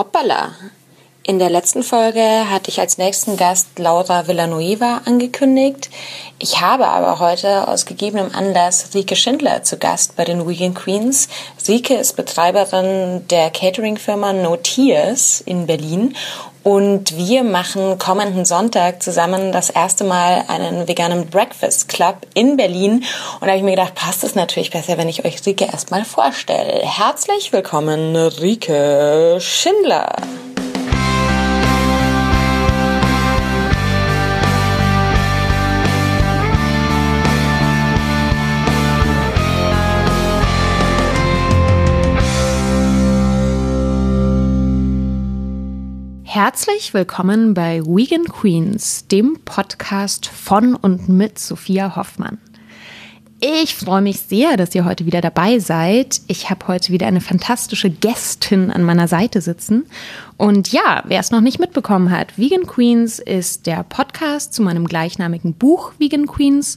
Hoppala. In der letzten Folge hatte ich als nächsten Gast Laura Villanueva angekündigt. Ich habe aber heute aus gegebenem Anlass Rike Schindler zu Gast bei den Vegan Queens. Rike ist Betreiberin der Catering-Firma No Tears in Berlin und wir machen kommenden Sonntag zusammen das erste Mal einen veganen Breakfast Club in Berlin. Und da habe ich mir gedacht, passt es natürlich besser, wenn ich euch Rike erstmal vorstelle. Herzlich willkommen, Rike Schindler. Herzlich willkommen bei Vegan Queens, dem Podcast von und mit Sophia Hoffmann. Ich freue mich sehr, dass ihr heute wieder dabei seid. Ich habe heute wieder eine fantastische Gästin an meiner Seite sitzen. Und ja, wer es noch nicht mitbekommen hat, Vegan Queens ist der Podcast zu meinem gleichnamigen Buch Vegan Queens.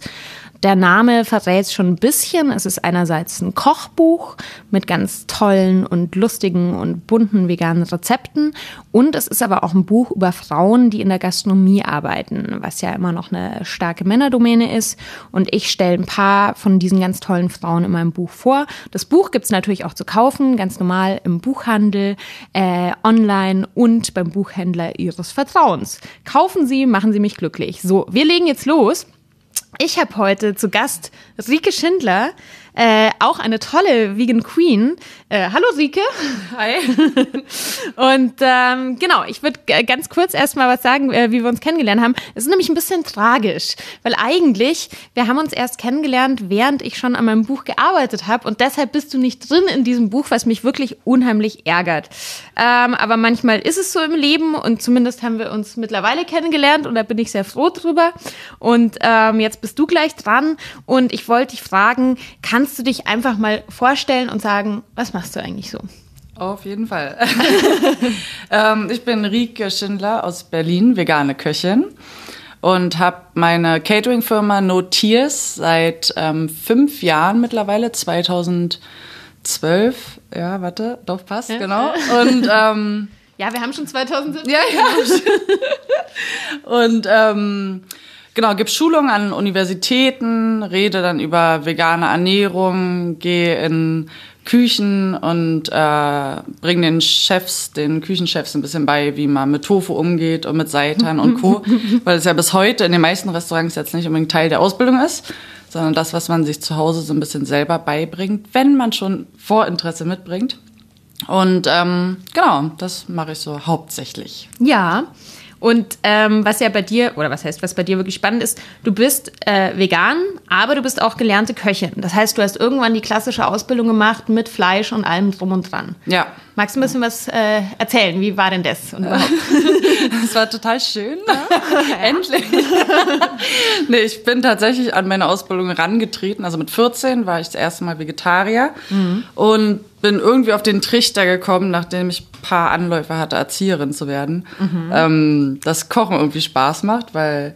Der Name verrät schon ein bisschen. Es ist einerseits ein Kochbuch mit ganz tollen und lustigen und bunten veganen Rezepten. Und es ist aber auch ein Buch über Frauen, die in der Gastronomie arbeiten, was ja immer noch eine starke Männerdomäne ist. Und ich stelle ein paar von diesen ganz tollen Frauen in meinem Buch vor. Das Buch gibt es natürlich auch zu kaufen, ganz normal im Buchhandel, äh, online und beim Buchhändler Ihres Vertrauens. Kaufen Sie, machen Sie mich glücklich. So, wir legen jetzt los. Ich habe heute zu Gast Rike Schindler, äh, auch eine tolle Vegan Queen. Äh, hallo Rike. Hi. Und ähm, genau, ich würde ganz kurz erstmal was sagen, äh, wie wir uns kennengelernt haben. Es ist nämlich ein bisschen tragisch, weil eigentlich, wir haben uns erst kennengelernt, während ich schon an meinem Buch gearbeitet habe und deshalb bist du nicht drin in diesem Buch, was mich wirklich unheimlich ärgert. Ähm, aber manchmal ist es so im Leben und zumindest haben wir uns mittlerweile kennengelernt und da bin ich sehr froh drüber. Und ähm, jetzt bist du gleich dran und ich wollte dich fragen, kann kannst du dich einfach mal vorstellen und sagen, was machst du eigentlich so? Auf jeden Fall. ähm, ich bin Rike Schindler aus Berlin, vegane Köchin und habe meine Catering-Firma No Tears seit ähm, fünf Jahren mittlerweile, 2012. Ja, warte, doch passt, ja. genau. Und ähm, ja, wir haben schon 2017. Ja, ja. und ähm, Genau, gebe Schulungen an Universitäten, rede dann über vegane Ernährung, gehe in Küchen und äh, bringe den Chefs, den Küchenchefs ein bisschen bei, wie man mit Tofu umgeht und mit Seitan und Co. Weil es ja bis heute in den meisten Restaurants jetzt nicht unbedingt Teil der Ausbildung ist, sondern das, was man sich zu Hause so ein bisschen selber beibringt, wenn man schon Vorinteresse mitbringt. Und ähm, genau, das mache ich so hauptsächlich. Ja, und ähm, was ja bei dir, oder was heißt, was bei dir wirklich spannend ist, du bist äh, vegan, aber du bist auch gelernte Köchin. Das heißt, du hast irgendwann die klassische Ausbildung gemacht mit Fleisch und allem drum und dran. Ja. Magst du ein bisschen was äh, erzählen? Wie war denn das? Und das war total schön. Ja. Endlich. nee, ich bin tatsächlich an meine Ausbildung rangetreten. Also mit 14 war ich das erste Mal Vegetarier mhm. und bin irgendwie auf den Trichter gekommen, nachdem ich ein paar Anläufe hatte, Erzieherin zu werden, mhm. ähm, dass Kochen irgendwie Spaß macht, weil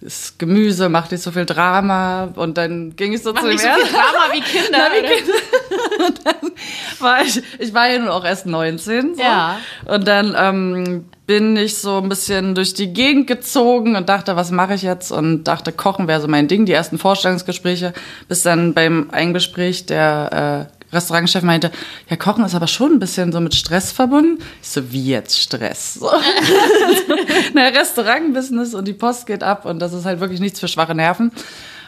das Gemüse macht nicht so viel Drama und dann ging ich so macht zu nicht so viel Drama wie Kinder. Na, wie Kinder. und dann war ich, ich war ja nur auch erst 19. So. Ja. Und dann ähm, bin ich so ein bisschen durch die Gegend gezogen und dachte, was mache ich jetzt? Und dachte, Kochen wäre so mein Ding. Die ersten Vorstellungsgespräche, bis dann beim Eingespräch der äh, Restaurantchef meinte, ja, Kochen ist aber schon ein bisschen so mit Stress verbunden. Ich so, wie jetzt Stress? So. Na, Restaurantbusiness und die Post geht ab und das ist halt wirklich nichts für schwache Nerven.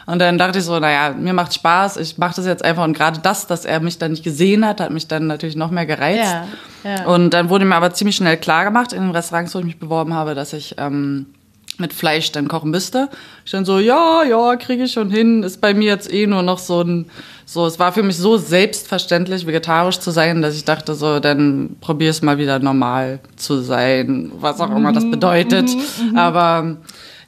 Und dann dachte ich so, naja, mir macht Spaß, ich mache das jetzt einfach. Und gerade das, dass er mich dann nicht gesehen hat, hat mich dann natürlich noch mehr gereizt. Ja, ja. Und dann wurde mir aber ziemlich schnell klar gemacht in den Restaurants, wo ich mich beworben habe, dass ich ähm, mit Fleisch dann kochen müsste. Ich dann so, ja, ja, kriege ich schon hin. Ist bei mir jetzt eh nur noch so ein so, es war für mich so selbstverständlich, vegetarisch zu sein, dass ich dachte, so, dann probier es mal wieder normal zu sein, was auch immer das mhm. bedeutet. Mhm, mhm. Aber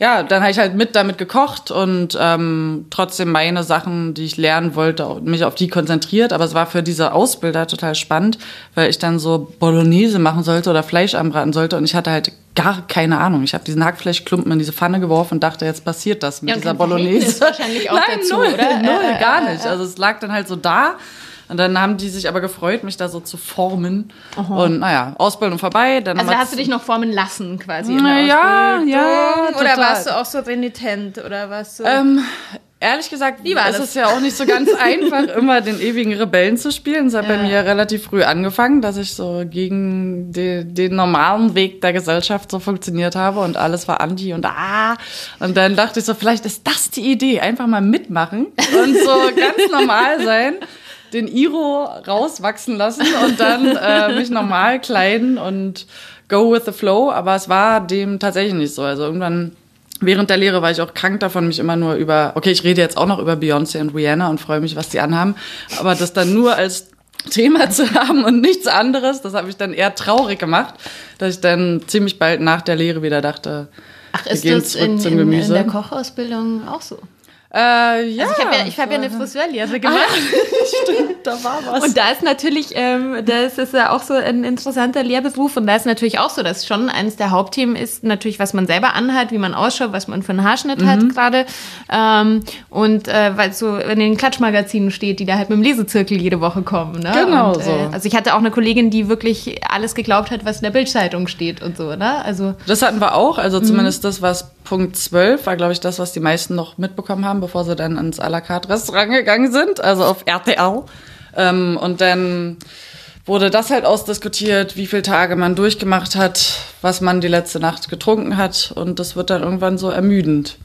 ja, dann habe ich halt mit damit gekocht und ähm, trotzdem meine Sachen, die ich lernen wollte, mich auf die konzentriert. Aber es war für diese Ausbilder total spannend, weil ich dann so Bolognese machen sollte oder Fleisch anbraten sollte und ich hatte halt gar keine Ahnung. Ich habe diesen Hackfleischklumpen in diese Pfanne geworfen und dachte, jetzt passiert das mit ja, dieser Bolognese. wahrscheinlich auch Nein, dazu, null, oder? null, gar nicht. Also es lag dann halt so da Und dann haben die sich aber gefreut, mich da so zu formen. Und naja, Ausbildung vorbei. Dann Also hast du dich noch formen lassen quasi in der ja, Ausbildung? ja, Oder total. warst du auch so renitent oder warst du... Ähm, ehrlich gesagt, Wie war ist das? es ja auch nicht so ganz einfach, immer den ewigen Rebellen zu spielen. Es hat bei Ja. mir relativ früh angefangen, dass ich so gegen die, den normalen Weg der Gesellschaft so funktioniert habe und alles war anti und ah. Und dann dachte ich so, vielleicht ist das die Idee, einfach mal mitmachen und so ganz normal sein. Den Iro rauswachsen lassen und dann äh, mich normal kleiden und go with the flow. Aber es war dem tatsächlich nicht so. Also irgendwann Während der Lehre war ich auch krank davon, mich immer nur über, okay, ich rede jetzt auch noch über Beyoncé und Rihanna und freue mich, was die anhaben, aber das dann nur als Thema zu haben und nichts anderes, das hat mich dann eher traurig gemacht, dass ich dann ziemlich bald nach der Lehre wieder dachte, Ach, wir ist gehen das zurück in, zum in, in der Kochausbildung auch so? Äh, ja, Also ich habe ja, ich hab ja eine Friseurlehre gemacht. da war was. Und da ist natürlich, ähm, das ist ja auch so ein interessanter Lehrberuf und da ist natürlich auch so, dass schon eines der Hauptthemen ist natürlich, was man selber anhat, wie man ausschaut, was man für einen Haarschnitt hat gerade. Ähm, und äh, weil so in den Klatschmagazinen steht, die da halt mit dem Lesezirkel jede Woche kommen. Ne? Genau und, so. Äh, also ich hatte auch eine Kollegin, die wirklich alles geglaubt hat, was in der Bildzeitung steht und so, ne? Also Das hatten wir auch, also zumindest das, was Punkt 12 war, glaube ich, das, was die meisten noch mitbekommen haben, bevor sie dann ins à la carte Restaurant gegangen sind, also auf RTL. Ähm, und dann wurde das halt ausdiskutiert, wie viele Tage man durchgemacht hat, was man die letzte Nacht getrunken hat. Und das wird dann irgendwann so ermüdend.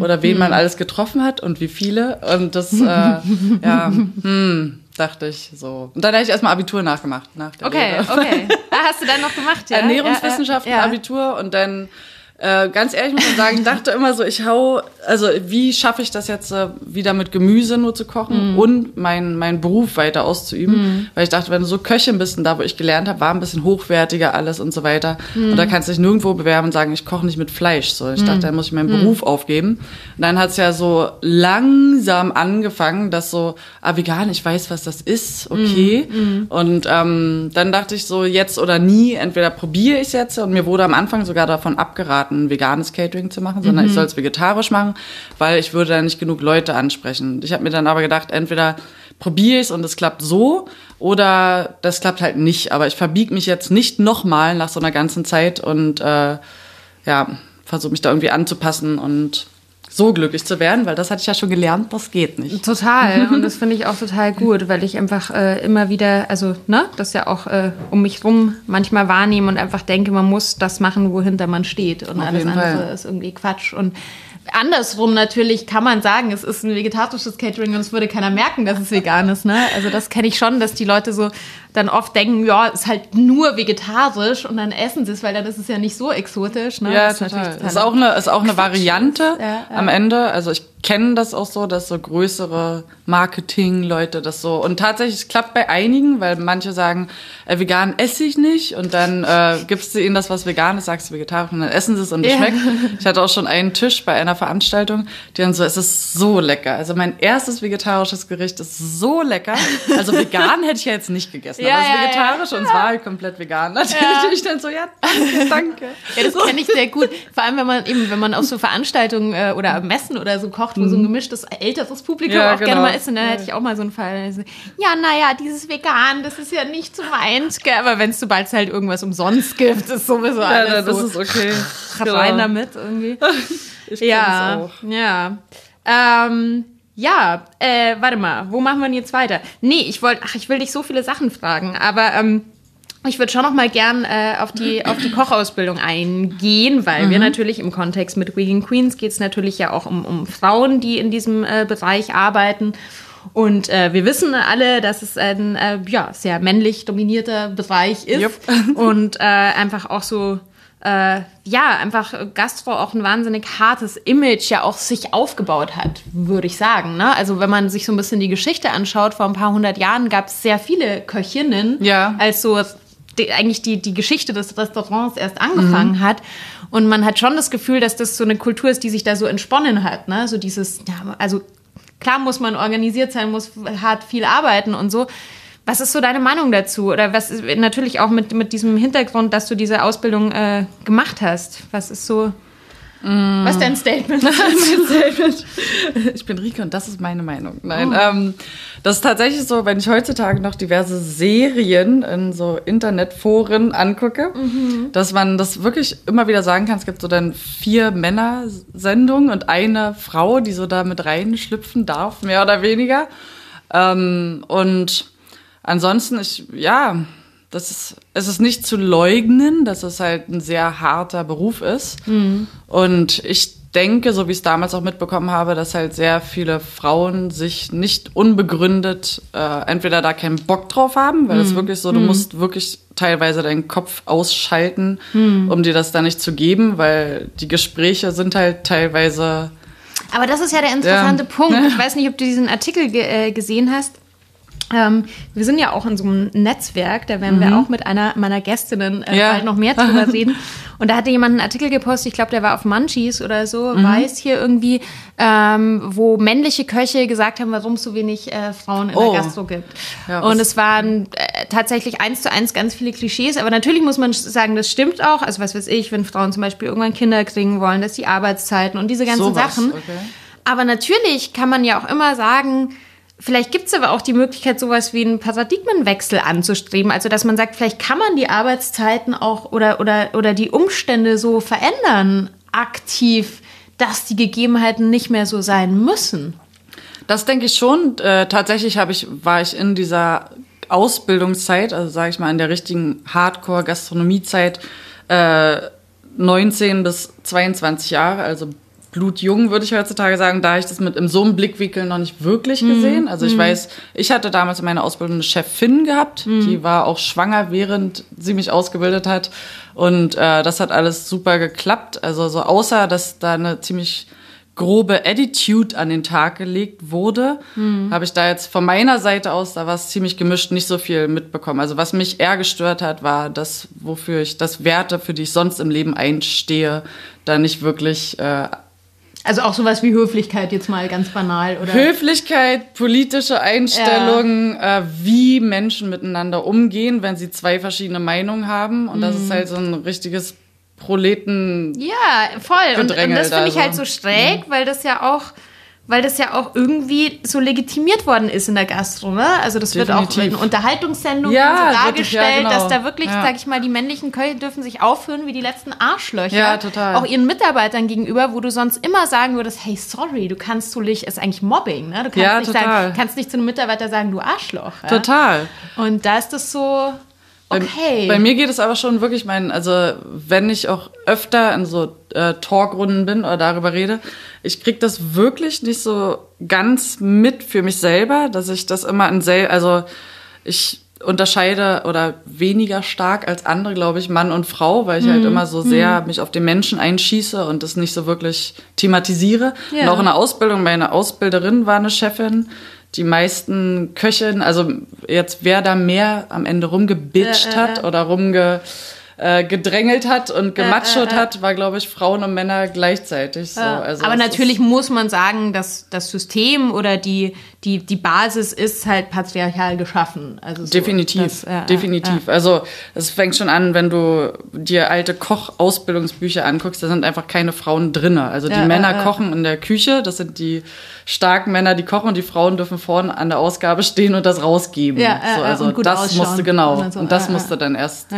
Oder wen man alles getroffen hat und wie viele. Und das, äh, ja, hm, dachte ich so. Und dann habe ich erstmal Abitur nachgemacht. Nach der okay, Lehre. okay. Ah, hast du dann noch gemacht, ja? Ernährungswissenschaften, ja, ja. Abitur und dann äh, ganz ehrlich muss man sagen, ich dachte immer so, ich hau, also wie schaffe ich das jetzt äh, wieder mit Gemüse nur zu Mhm. kochen und meinen mein Beruf weiter auszuüben, weil ich dachte, wenn du so Köchin bist und da, wo ich gelernt habe, war ein bisschen hochwertiger alles und so weiter. Und Mhm. da kannst du dich nirgendwo bewerben und sagen, ich koche nicht mit Fleisch, so. Ich dachte, da muss ich meinen Mhm. Beruf aufgeben. Und dann hat es ja so langsam angefangen, dass so, ah vegan, ich weiß, was das ist, okay. Mhm. und ähm, dann dachte ich so, jetzt oder nie, entweder probiere ich es jetzt. Und mir wurde am Anfang sogar davon abgeraten, veganes Catering zu machen, sondern Mhm. ich soll es vegetarisch machen, weil ich würde dann nicht genug Leute ansprechen. Ich habe mir dann aber gedacht, entweder probiere ich es und es klappt so oder das klappt halt nicht. Aber ich verbieg mich jetzt nicht nochmal nach so einer ganzen Zeit und äh, ja, versuche mich da irgendwie anzupassen und so glücklich zu werden, weil das hatte ich ja schon gelernt, das geht nicht. Total. Und das finde ich auch total gut, weil ich einfach äh, immer wieder, also, ne, das ja auch äh, um mich rum manchmal wahrnehme und einfach denke, man muss das machen, wohinter man steht. Und Auf alles andere Fall. ist irgendwie Quatsch. Und andersrum natürlich kann man sagen, es ist ein vegetarisches Catering und es würde keiner merken, dass es vegan ist. Ne? Also das kenne ich schon, dass die Leute so dann oft denken, ja, es ist halt nur vegetarisch und dann essen sie es, weil dann ist es ja nicht so exotisch. Ne? Ja, Das ist total. Das ist auch eine, ist auch eine Variante Ja, ja. am Ende. Also ich kenne das auch so, dass so größere Marketing-Leute das so. Und tatsächlich, es klappt bei einigen, weil manche sagen, äh, vegan esse ich nicht. Und dann äh, gibst du ihnen das, was vegan ist, sagst du vegetarisch und dann essen sie es und es Ja. schmeckt. Ich hatte auch schon einen Tisch bei einer Veranstaltung, die dann so, es ist so lecker. Also mein erstes vegetarisches Gericht ist so lecker. Also vegan hätte ich ja jetzt nicht gegessen, Ja, aber es ist ja, ja. vegetarisch und es war halt komplett vegan. Natürlich Ja. ich dann so, ja, danke, danke. Ja, das kenne ich sehr gut. Vor allem, wenn man eben, wenn man auf so Veranstaltungen äh, oder Messen oder so kocht, wo so ein gemischtes älteres Publikum Mhm. Ja, auch gerne genau. mal ist, und dann hätte ich auch mal so einen Fall. Ja, naja, dieses Vegan, das ist ja nicht so meins. Aber wenn es sobald es halt irgendwas umsonst gibt, ist sowieso Ja, alles das so ist okay. rein Genau. damit irgendwie. Ich Ja, auch. ja. Ähm, ja, äh, warte mal, wo machen wir denn jetzt weiter? Nee, ich wollte, ach, ich will dich so viele Sachen fragen, aber ähm, ich würde schon noch mal gern äh, auf, die, auf die Kochausbildung eingehen, weil wir natürlich im Kontext mit Vegan Queens geht es natürlich ja auch um, um Frauen, die in diesem äh, Bereich arbeiten. Und äh, wir wissen alle, dass es ein äh, ja, sehr männlich dominierter Bereich ist Jupp. und äh, einfach auch so äh, ja, einfach Gastro auch ein wahnsinnig hartes Image ja auch sich aufgebaut hat, würde ich sagen. Ne? Also wenn man sich so ein bisschen die Geschichte anschaut, vor ein paar hundert Jahren gab es sehr viele Köchinnen, Ja. als so die, eigentlich die, die Geschichte des Restaurants erst angefangen hat. Und man hat schon das Gefühl, dass das so eine Kultur ist, die sich da so entsponnen hat. Ne? So dieses, ja, also klar muss man organisiert sein, muss hart viel arbeiten und so. Was ist so deine Meinung dazu? Oder was ist natürlich auch mit, mit diesem Hintergrund, dass du diese Ausbildung äh, gemacht hast? Was ist so. Mm. Was ist dein Statement? ich bin Rike und das ist meine Meinung. Nein, oh. ähm, das ist tatsächlich so, wenn ich heutzutage noch diverse Serien in so Internetforen angucke, mhm. dass man das wirklich immer wieder sagen kann, es gibt so dann vier Männer-Sendungen und eine Frau, die so da mit reinschlüpfen darf, mehr oder weniger. Ähm, und ansonsten, ich, ja, das ist, es ist nicht zu leugnen, dass es halt ein sehr harter Beruf ist. Mhm. Und ich denke, so wie ich es damals auch mitbekommen habe, dass halt sehr viele Frauen sich nicht unbegründet äh, entweder da keinen Bock drauf haben, weil es mhm. wirklich so, du mhm. musst wirklich teilweise deinen Kopf ausschalten, mhm. um dir das da nicht zu geben, weil die Gespräche sind halt teilweise. Aber das ist ja der interessante ja. Punkt. Ich weiß nicht, ob du diesen Artikel ge äh, gesehen hast. Ähm, wir sind ja auch in so einem Netzwerk, da werden mhm. wir auch mit einer meiner Gästinnen äh, ja. bald noch mehr drüber reden. Und da hatte jemand einen Artikel gepostet, ich glaube, der war auf Munchies oder so, mhm. weiß hier irgendwie, ähm, wo männliche Köche gesagt haben, warum es so wenig äh, Frauen in oh. der Gastro gibt. Ja, und es waren äh, tatsächlich eins zu eins ganz viele Klischees, aber natürlich muss man sagen, das stimmt auch. Also was weiß ich, wenn Frauen zum Beispiel irgendwann Kinder kriegen wollen, dass die Arbeitszeiten und diese ganzen so Sachen. Okay. Aber natürlich kann man ja auch immer sagen, Vielleicht gibt es aber auch die Möglichkeit, sowas wie einen Paradigmenwechsel anzustreben. Also, dass man sagt, vielleicht kann man die Arbeitszeiten auch oder, oder, oder die Umstände so verändern, aktiv, dass die Gegebenheiten nicht mehr so sein müssen. Das denke ich schon. Äh, tatsächlich habe ich, war ich in dieser Ausbildungszeit, also sage ich mal in der richtigen Hardcore-Gastronomiezeit, äh, 19 bis 22 Jahre, also blutjung, würde ich heutzutage sagen, da ich das mit in so einem Blickwinkel noch nicht wirklich mhm. gesehen. Also ich mhm. weiß, ich hatte damals in meiner Ausbildung eine Chefin gehabt, mhm. die war auch schwanger, während sie mich ausgebildet hat. Und äh, das hat alles super geklappt. Also so außer, dass da eine ziemlich grobe Attitude an den Tag gelegt wurde, mhm. habe ich da jetzt von meiner Seite aus, da war es ziemlich gemischt, nicht so viel mitbekommen. Also was mich eher gestört hat, war das, wofür ich das Werte, für die ich sonst im Leben einstehe, da nicht wirklich äh, also auch sowas wie Höflichkeit jetzt mal ganz banal, oder? Höflichkeit, politische Einstellungen, ja. äh, wie Menschen miteinander umgehen, wenn sie zwei verschiedene Meinungen haben. Und das ist mhm. halt so ein richtiges Proleten. Ja, voll. Und, und das finde ich halt so schräg, mhm. weil das ja auch weil das ja auch irgendwie so legitimiert worden ist in der Gastro, ne? Also das Definitiv. wird auch in Unterhaltungssendungen ja, so dargestellt, ja, genau. dass da wirklich, ja. sag ich mal, die männlichen Köche dürfen sich aufführen wie die letzten Arschlöcher. Ja, total. Auch ihren Mitarbeitern gegenüber, wo du sonst immer sagen würdest, hey, sorry, du kannst so nicht, ist eigentlich Mobbing, ne? Du kannst ja, nicht total. sagen, kannst nicht zu einem Mitarbeiter sagen, du Arschloch. Ja? Total. Und da ist das so, Okay. Bei, bei, mir geht es aber schon wirklich mein, also wenn ich auch öfter in so äh, Talkrunden bin oder darüber rede, ich krieg das wirklich nicht so ganz mit für mich selber, dass ich das immer in sel, also ich unterscheide oder weniger stark als andere, glaube ich, Mann und Frau, weil ich halt mhm. halt immer so sehr mhm. mich auf den Menschen einschieße und das nicht so wirklich thematisiere. Ja. Und auch in der Ausbildung, meine Ausbilderin war eine Chefin, die meisten Köchinnen, also jetzt wer da mehr am Ende rumgebitcht äh, äh, hat oder rumge äh, gedrängelt hat und gematschert äh, äh, hat, war, glaube ich, Frauen und Männer gleichzeitig. So. Also aber natürlich muss man sagen, dass das System oder die, die, die Basis ist halt patriarchal geschaffen. Also so, definitiv, das, definitiv. Also es fängt schon an, wenn du dir alte Kochausbildungsbücher anguckst, da sind einfach keine Frauen drinne. Also die Männer kochen in der Küche, das sind die starken Männer, die kochen und die Frauen dürfen vorne an der Ausgabe stehen und das rausgeben. Ja, so, also das ausschauen. musste genau und, so. und das musste dann erst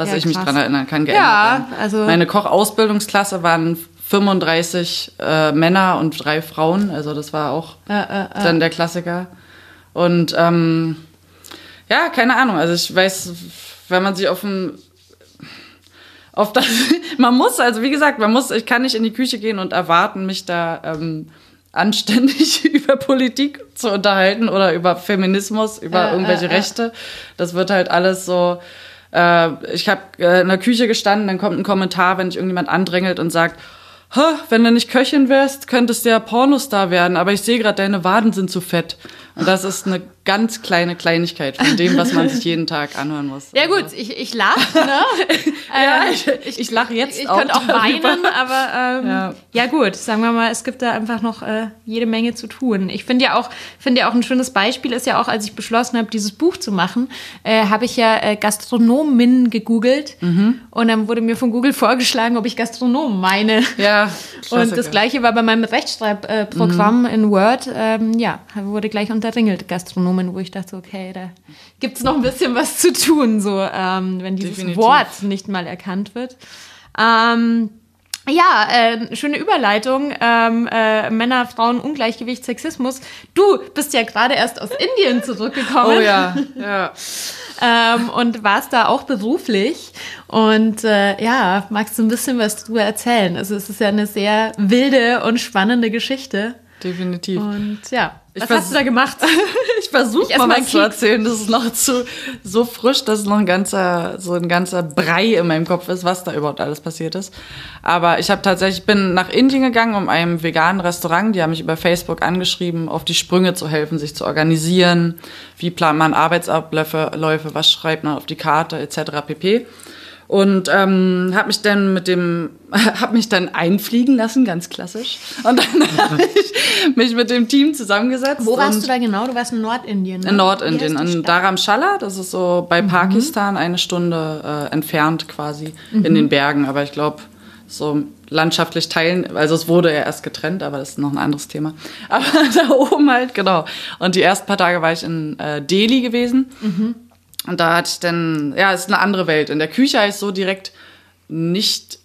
was ja, ich mich dran erinnern kann, geändert ja, also Meine Kochausbildungsklasse waren 35 äh, Männer und drei Frauen, also das war auch äh, äh, dann der Klassiker. Und ähm, ja, keine Ahnung, also ich weiß, wenn man sich auf dem auf das, man muss, also wie gesagt, man muss, ich kann nicht in die Küche gehen und erwarten, mich da ähm, anständig über Politik zu unterhalten oder über Feminismus, über äh, irgendwelche äh, Rechte. Das wird halt alles so äh, ich habe äh, in der Küche gestanden, dann kommt ein Kommentar, wenn sich irgendjemand andrängelt und sagt, wenn du nicht Köchin wärst, könntest du ja Pornostar werden, aber ich sehe gerade, deine Waden sind zu fett. Und das ist eine ganz kleine Kleinigkeit von dem, was man sich jeden Tag anhören muss. Ja gut, ich, ich lache, ne? Ja, Ähm, ich, ich lache jetzt ich auch. könnte auch weinen, aber ähm, ja. Ja. gut, sagen wir mal, es gibt da einfach noch äh, jede Menge zu tun. Ich finde ja auch, finde ja auch ein schönes Beispiel ist ja auch, als ich beschlossen habe, dieses Buch zu machen, äh, habe ich ja äh, Gastronomin gegoogelt Mhm. und dann wurde mir von Google vorgeschlagen, ob ich Gastronom meine. Ja, Und Klassiker. das gleiche war bei meinem Rechtschreibprogramm in Word. Ähm, ja, wurde gleich unterringelt, Gastronomen, wo ich dachte, okay, da gibt's noch ein bisschen was zu tun, so ähm, wenn dieses Definitiv. Wort nicht mal erkannt wird. Ähm, ja, äh, schöne Überleitung. Ähm, äh, Männer, Frauen, Ungleichgewicht, Sexismus. Du bist ja gerade erst aus Indien zurückgekommen Oh ja, ja. ähm, und warst da auch beruflich. Und äh, ja, magst du ein bisschen was drüber erzählen? Also es ist ja eine sehr wilde und spannende Geschichte. Definitiv. Und ja, Ich was hast du da gemacht? Ich versuche mal was zu erzählen. Das ist noch zu so frisch, dass es noch ein ganzer so ein ganzer Brei in meinem Kopf ist, was da überhaupt alles passiert ist. Aber ich habe tatsächlich bin nach Indien gegangen, um einem veganen Restaurant, die haben mich über Facebook angeschrieben, auf die Sprünge zu helfen, sich zu organisieren. Wie plant man Arbeitsabläufe, Läufe, was schreibt man auf die Karte etc. pp. Und ähm, habe mich dann mit dem, habe mich dann einfliegen lassen, ganz klassisch. Und dann habe ich mich mit dem Team zusammengesetzt. Wo warst du da genau? Du warst in Nordindien. Ne? in Nordindien, in? Dharamshala. Das ist so bei Pakistan eine Stunde äh, entfernt quasi in den Bergen. Aber ich glaube, so landschaftlich teilen, also es wurde ja erst getrennt, aber das ist noch ein anderes Thema. Aber da oben halt, genau. Und die ersten paar Tage war ich in äh, Delhi gewesen. Und da hatte ich dann, ja, es ist eine andere Welt. In der Küche habe ich so direkt nicht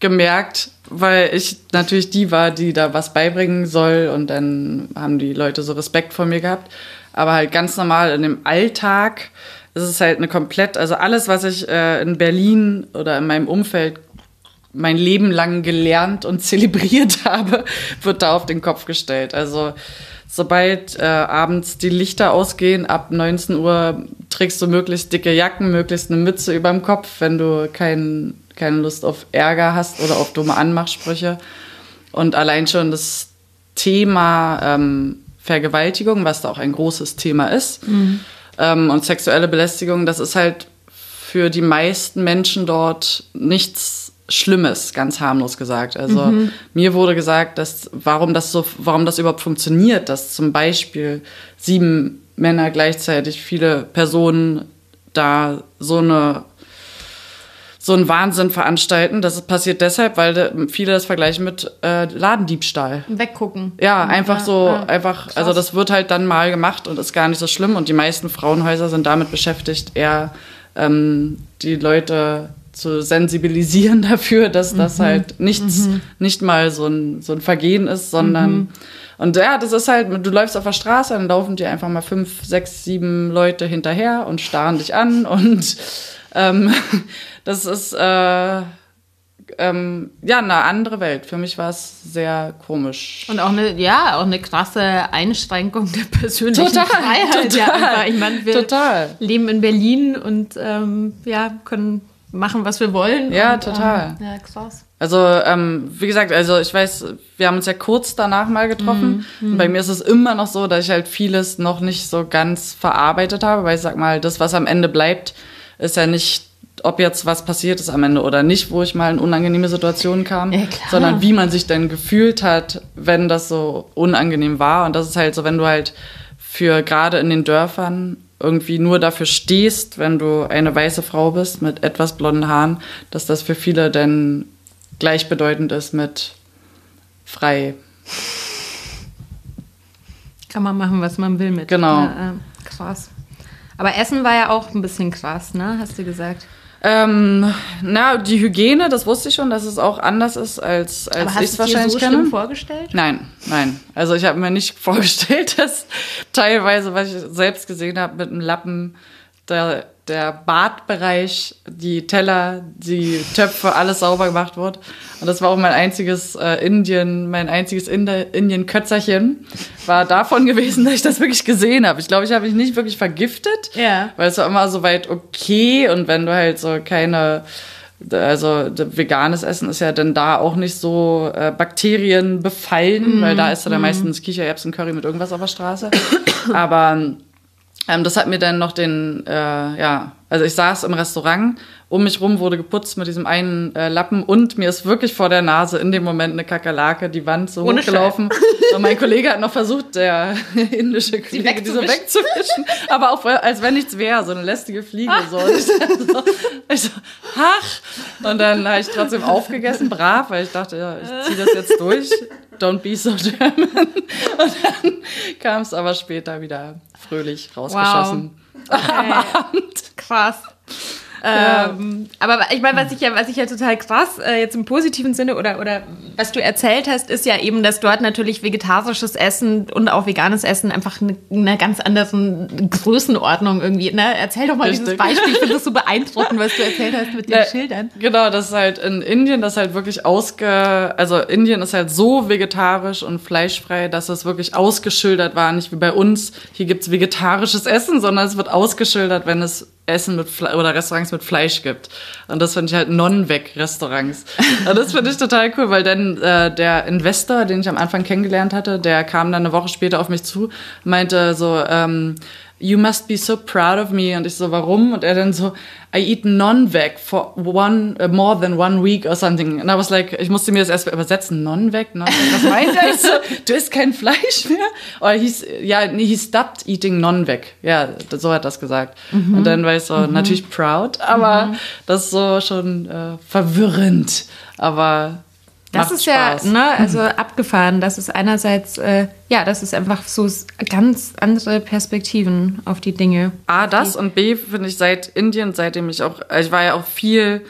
gemerkt, weil ich natürlich die war, die da was beibringen soll und dann haben die Leute so Respekt vor mir gehabt. Aber halt ganz normal in dem Alltag ist es halt eine komplett, also alles, was ich äh, in Berlin oder in meinem Umfeld mein Leben lang gelernt und zelebriert habe, wird da auf den Kopf gestellt. Also sobald äh, abends die Lichter ausgehen, ab 19 Uhr trägst du möglichst dicke Jacken, möglichst eine Mütze über dem Kopf, wenn du kein, keine Lust auf Ärger hast oder auf dumme Anmachsprüche. Und allein schon das Thema ähm, Vergewaltigung, was da auch ein großes Thema ist, ähm, und sexuelle Belästigung, das ist halt für die meisten Menschen dort nichts Schlimmes, ganz harmlos gesagt. Also mir wurde gesagt, dass warum das so, warum das überhaupt funktioniert, dass zum Beispiel sieben Männer gleichzeitig viele Personen da so eine so einen Wahnsinn veranstalten. Das passiert deshalb, weil viele das vergleichen mit äh, Ladendiebstahl. Weggucken. Ja, einfach so, ja. einfach, Krass. also das wird halt dann mal gemacht und ist gar nicht so schlimm. Und die meisten Frauenhäuser sind damit beschäftigt, eher ähm, die Leute zu sensibilisieren dafür, dass das Mhm. halt nichts, nicht mal so ein, so ein Vergehen ist, sondern Mhm. Und ja, das ist halt, du läufst auf der Straße, dann laufen dir einfach mal fünf, sechs, sieben Leute hinterher und starren dich an und ähm, das ist äh, ähm, ja eine andere Welt. Für mich war es sehr komisch. Und auch eine, ja, auch eine krasse Einschränkung der persönlichen Total, Freiheit. Ja, total, einfach. Ich meine, wir total. leben in Berlin und ähm, ja, können machen, was wir wollen. Ja, und, total. Ähm, ja, krass. Also, ähm, wie gesagt, also ich weiß, wir haben uns ja kurz danach mal getroffen. Und bei mir ist es immer noch so, dass ich halt vieles noch nicht so ganz verarbeitet habe, weil ich sag mal, das, was am Ende bleibt, ist ja nicht, ob jetzt was passiert ist am Ende oder nicht, wo ich mal in unangenehme Situationen kam, Ja, sondern wie man sich denn gefühlt hat, wenn das so unangenehm war. Und das ist halt so, wenn du halt für gerade in den Dörfern irgendwie nur dafür stehst, wenn du eine weiße Frau bist mit etwas blonden Haaren, dass das für viele dann gleichbedeutend ist mit frei. Kann man machen, was man will mit. Genau. Ja, ähm, krass. Aber Essen war ja auch ein bisschen krass, ne? Hast du gesagt. Ähm, na, die Hygiene, das wusste ich schon, dass es auch anders ist, als, als ich hast es du es dir wahrscheinlich so kenne. schlimm vorgestellt? Nein, nein. Also ich habe mir nicht vorgestellt, dass teilweise, was ich selbst gesehen habe, mit einem Lappen der, der Badbereich, die Teller, die Töpfe, alles sauber gemacht wird. Und das war auch mein einziges äh, Indien, mein einziges Indien-Kötzerchen, war davon gewesen, dass ich das wirklich gesehen habe. Ich glaube, ich habe mich nicht wirklich vergiftet, Ja. weil es war immer so weit okay und wenn du halt so keine also veganes Essen ist ja dann da auch nicht so äh, Bakterien befallen, mm. weil da ist ja dann mm. meistens Kichererbsen, Curry mit irgendwas auf der Straße. Aber ähm, das hat mir dann noch den, äh, ja, also ich saß im Restaurant, um mich rum wurde geputzt mit diesem einen äh, Lappen und mir ist wirklich vor der Nase in dem Moment eine Kakerlake die Wand so Ohne hochgelaufen. Und mein Kollege hat noch versucht, der indische Kollege, die, so wegzuwischen, aber auch als wenn nichts wäre, so eine lästige Fliege. So. Und ich, so, ich so, ach! Und dann habe ich trotzdem aufgegessen, brav, weil ich dachte, ja, ich ziehe das jetzt durch. Don't be so German. Und dann kam es aber später wieder fröhlich rausgeschossen. Wow. Okay. Am Abend. Krass. Ähm, aber ich meine, was ich ja, was ich ja total krass äh, jetzt im positiven Sinne oder oder was du erzählt hast, ist ja eben, dass dort natürlich vegetarisches Essen und auch veganes Essen einfach eine, eine ganz andere Größenordnung irgendwie. Ne? Erzähl doch mal Richtig. dieses Beispiel. Ich finde das so beeindruckend, was du erzählt hast mit den ja, Schildern. Genau, das ist halt in Indien, das ist halt wirklich ausge, also Indien ist halt so vegetarisch und fleischfrei, dass es wirklich ausgeschildert war, nicht wie bei uns. Hier gibt's vegetarisches Essen, sondern es wird ausgeschildert, wenn es Essen mit Fle oder Restaurants mit Fleisch gibt. Und das finde ich halt Non-Weg-Restaurants. Und das finde ich total cool, weil dann äh, der Investor, den ich am Anfang kennengelernt hatte, der kam dann eine Woche später auf mich zu, meinte so, ähm, you must be so proud of me. Und ich so, warum? Und er dann so, I eat non-veg for one, uh, more than one week or something. And I was like, ich musste mir das erst übersetzen, non-veg, non-veg, was meint er? so, du isst kein Fleisch mehr? Oder hieß, ja, nee, he stopped eating non-veg. Ja, so hat das gesagt. Mhm. Und dann war ich so, mhm. natürlich proud, aber mhm. das ist so schon äh, verwirrend. Aber das ist Spaß. ja, ne, also abgefahren. Das ist einerseits, äh, ja, das ist einfach so ganz andere Perspektiven auf die Dinge. A, das und B, finde ich seit Indien, seitdem ich auch, also ich war ja auch viel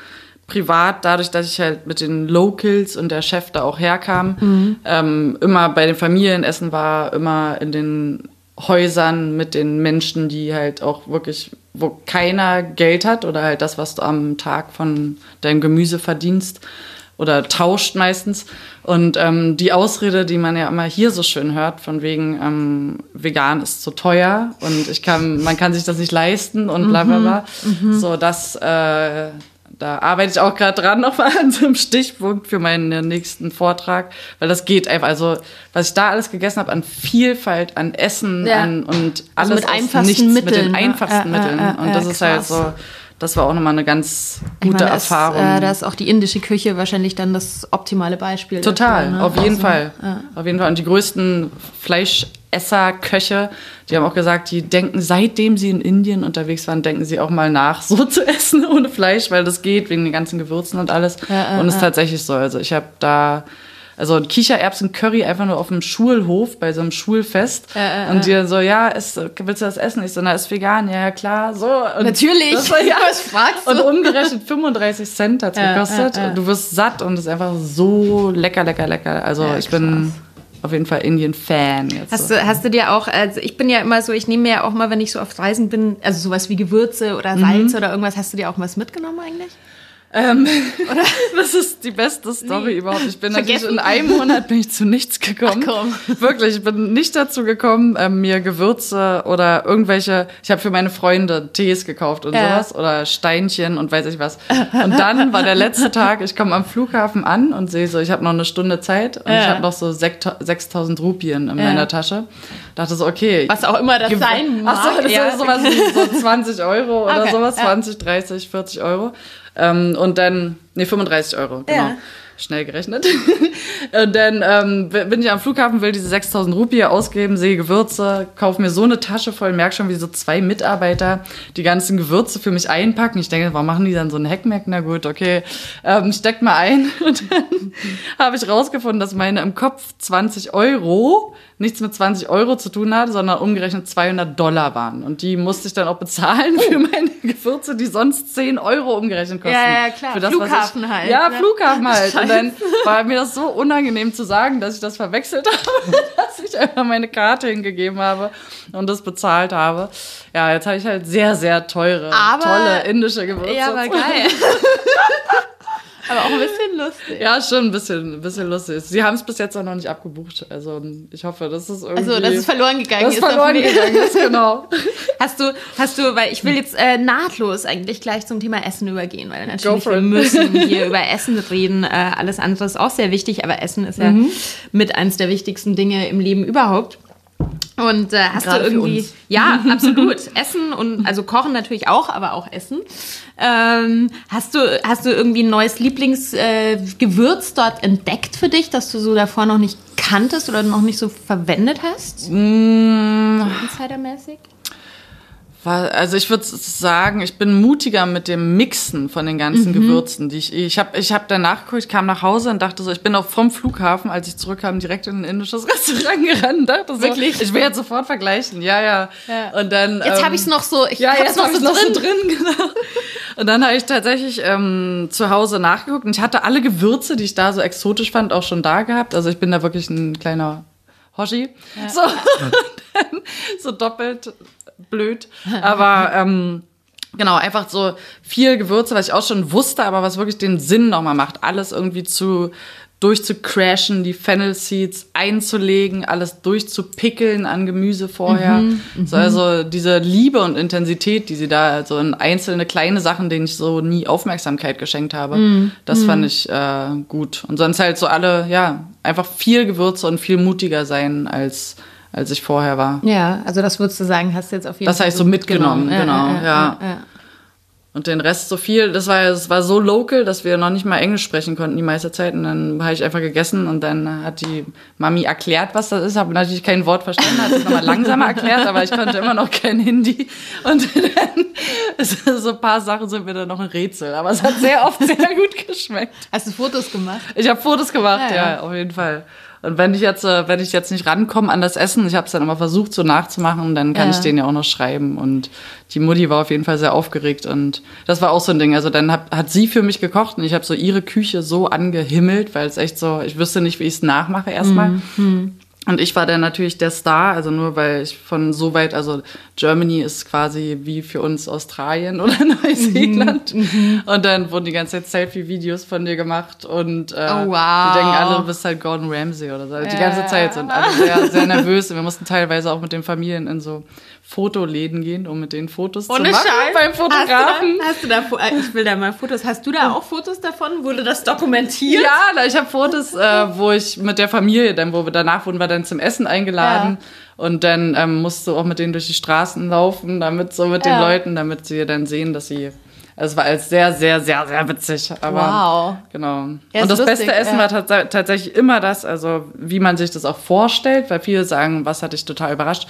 privat, dadurch, dass ich halt mit den Locals und der Chef da auch herkam, mhm. ähm, immer bei den Familienessen war, immer in den Häusern mit den Menschen, die halt auch wirklich, wo keiner Geld hat oder halt das, was du am Tag von deinem Gemüse verdienst oder tauscht meistens. Und ähm, die Ausrede, die man ja immer hier so schön hört, von wegen ähm, vegan ist zu teuer und ich kann, man kann sich das nicht leisten und bla bla bla. Mhm, mhm. so, das, äh, da arbeite ich auch gerade dran nochmal an so einem Stichpunkt für meinen nächsten Vortrag, weil das geht einfach. Also was ich da alles gegessen habe an Vielfalt, an Essen ja. an, und alles also mit einfachsten nichts, Mitteln, mit den einfachsten ja, Mitteln. Ja, und das ist halt so das war auch nochmal eine ganz gute meine, Erfahrung. Ist, äh, da ist auch die indische Küche wahrscheinlich dann das optimale Beispiel. Total, dafür, ne? auf jeden also, Fall. Ja. Auf jeden Fall. Und die größten Fleischesser, Köche, die haben auch gesagt, die denken, seitdem sie in Indien unterwegs waren, denken sie auch mal nach, so zu essen ohne Fleisch, weil das geht wegen den ganzen Gewürzen und alles. Ja, und es ist tatsächlich so. Also ich habe da also Kichererbsen-Curry einfach nur auf dem Schulhof bei so einem Schulfest. Äh, äh, und die dann so, ja, ist, willst du das essen? Ich so, na, ist vegan, ja, klar, so. Und Natürlich, das war, ja, was fragst du? Und umgerechnet 35 Cent hat's ja, gekostet. Und du wirst satt und es ist einfach so lecker, lecker, lecker. Also ich bin auf jeden Fall Indien-Fan. Hast, so. du, hast du dir auch, also ich bin ja immer so, ich nehme mir ja auch mal, wenn ich so auf Reisen bin, also sowas wie Gewürze oder Salz mhm. oder irgendwas, hast du dir auch was mitgenommen eigentlich? Ähm, Oder? Das ist die beste Story nee. überhaupt. Ich bin Vergessen. natürlich in einem Monat bin ich zu nichts gekommen. Ach komm. Wirklich, ich bin nicht dazu gekommen, ähm, mir Gewürze oder irgendwelche. Ich habe für meine Freunde Tees gekauft und ja. sowas oder Steinchen und weiß ich was. Und dann war der letzte Tag. Ich komme am Flughafen an und sehe so, ich habe noch eine Stunde Zeit und ja. ich habe noch so 6000 Rupien in ja. meiner Tasche. Dachte so, okay. Was auch immer das sein mag. Ach so, das ist sowas wie so 20 Euro oder okay. sowas, 20, 30, 40 Euro. Ähm, und dann, nee, 35 Euro, genau. Ja. Schnell gerechnet. und dann ähm, bin ich am Flughafen, will diese 6000 Rupie ausgeben, sehe Gewürze, kaufe mir so eine Tasche voll, merke schon, wie so zwei Mitarbeiter die ganzen Gewürze für mich einpacken. Ich denke, warum machen die dann so ein Heckmeck? Na gut, okay, ähm, steckt mal ein. Und dann habe ich rausgefunden, dass meine im Kopf 20 Euro nichts mit 20 Euro zu tun hat, sondern umgerechnet 200 Dollar waren. Und die musste ich dann auch bezahlen für oh. meine Gewürze, die sonst 10 Euro umgerechnet kosten. Ja, ja, klar. Für das, Flughafen ich, halt. Ja, ne? Flughafen halt. Scheiße. Und dann war mir das so unangenehm zu sagen, dass ich das verwechselt habe, dass ich einfach meine Karte hingegeben habe und das bezahlt habe. Ja, jetzt habe ich halt sehr, sehr teure, aber, tolle indische Gewürze. Ja, aber geil. Aber auch ein bisschen lustig. Ja, schon ein bisschen, ein bisschen lustig. Sie haben es bis jetzt auch noch nicht abgebucht. Also ich hoffe, dass es irgendwie... Also, dass es verloren gegangen dass ist. verloren gegangen ist, genau. Hast du, hast du, weil ich will jetzt äh, nahtlos eigentlich gleich zum Thema Essen übergehen, weil natürlich wir müssen hier über Essen reden. Äh, alles andere ist auch sehr wichtig, aber Essen ist ja Mhm. mit eins der wichtigsten Dinge im Leben überhaupt. Und äh, hast Gerade du irgendwie, ja, absolut. Essen und also Kochen natürlich auch, aber auch Essen. Ähm, hast du, hast du irgendwie ein neues Lieblingsgewürz äh, dort entdeckt für dich, das du so davor noch nicht kanntest oder noch nicht so verwendet hast? Mm. So Insidermäßig? Also ich würde sagen, ich bin mutiger mit dem Mixen von den ganzen Mhm. Gewürzen. Die ich ich habe ich hab danach geguckt, ich kam nach Hause und dachte so, ich bin auch vom Flughafen, als ich zurückkam, direkt in ein indisches Restaurant gerannt und dachte so, Wirklich? ich will jetzt sofort vergleichen. Ja, ja. Ja. Und dann Jetzt ähm, habe ich es noch so, ich ja, hab's jetzt noch habe so noch drin. so drin, genau. Und dann habe ich tatsächlich ähm, zu Hause nachgeguckt und ich hatte alle Gewürze, die ich da so exotisch fand, auch schon da gehabt. Also ich bin da wirklich ein kleiner Hoshi. So, dann, so doppelt blöd. Aber ähm, genau, einfach so viel Gewürze, was ich auch schon wusste, aber was wirklich den Sinn nochmal macht, alles irgendwie zu durchzucrashen, die Fennel Seeds einzulegen, alles durchzupickeln an Gemüse vorher. so, also diese Liebe und Intensität, die sie da, also in einzelne kleine Sachen, denen ich so nie Aufmerksamkeit geschenkt habe, das fand ich äh, gut. Und sonst halt so alle, ja, einfach viel Gewürze und viel mutiger sein als als ich vorher war. Ja, also das würdest du sagen, hast du jetzt auf jeden Das Fall habe ich so mitgenommen, genau, ja. ja. Und den Rest so viel, das war, es war so local, dass wir noch nicht mal Englisch sprechen konnten die meiste Zeit. Und dann habe ich einfach gegessen und dann hat die Mami erklärt, was das ist. Habe natürlich kein Wort verstanden, hat es nochmal langsamer erklärt, aber ich konnte immer noch kein Hindi. Und dann, so ein paar Sachen sind mir dann noch ein Rätsel. Aber es hat sehr oft sehr gut geschmeckt. Hast du Fotos gemacht? Ich habe Fotos gemacht, Ja, ja, ja. auf jeden Fall. Und wenn ich jetzt, äh, wenn ich jetzt nicht rankomme an das Essen, ich habe es dann immer versucht so nachzumachen, dann kann Ja. ich den ja auch noch schreiben. Und die Mutti war auf jeden Fall sehr aufgeregt und das war auch so ein Ding. Also dann hat, hat sie für mich gekocht und ich habe so ihre Küche so angehimmelt, weil es echt so, ich wüsste nicht, wie ich es nachmache erstmal. Mhm. Und ich war dann natürlich der Star, also nur weil ich von so weit, also Germany ist quasi wie für uns Australien oder Neuseeland. Mhm, Und dann wurden die ganze Zeit Selfie-Videos von dir gemacht und äh, Oh, wow. die denken alle, du bist halt Gordon Ramsay oder so. Die ganze Ja. Zeit sind alle sehr, sehr nervös. Und wir mussten teilweise auch mit den Familien in so Fotoläden gehen, um mit denen Fotos zu machen beim Fotografen. Hast du da, hast du da, ich will da mal Fotos, hast du da auch Fotos davon? Wurde das dokumentiert? Ja, ich habe Fotos, äh, wo ich mit der Familie, dann wo wir danach wurden wir dann zum Essen eingeladen und dann ähm, musst du auch mit denen durch die Straßen laufen, damit so mit Ja. den Leuten, damit sie dann sehen, dass sie also es war alles sehr, sehr, sehr, sehr witzig. Aber Wow. Genau. Ja, und das lustig, beste Essen ja. war tats tatsächlich immer das, also wie man sich das auch vorstellt, weil viele sagen, was hat dich total überrascht.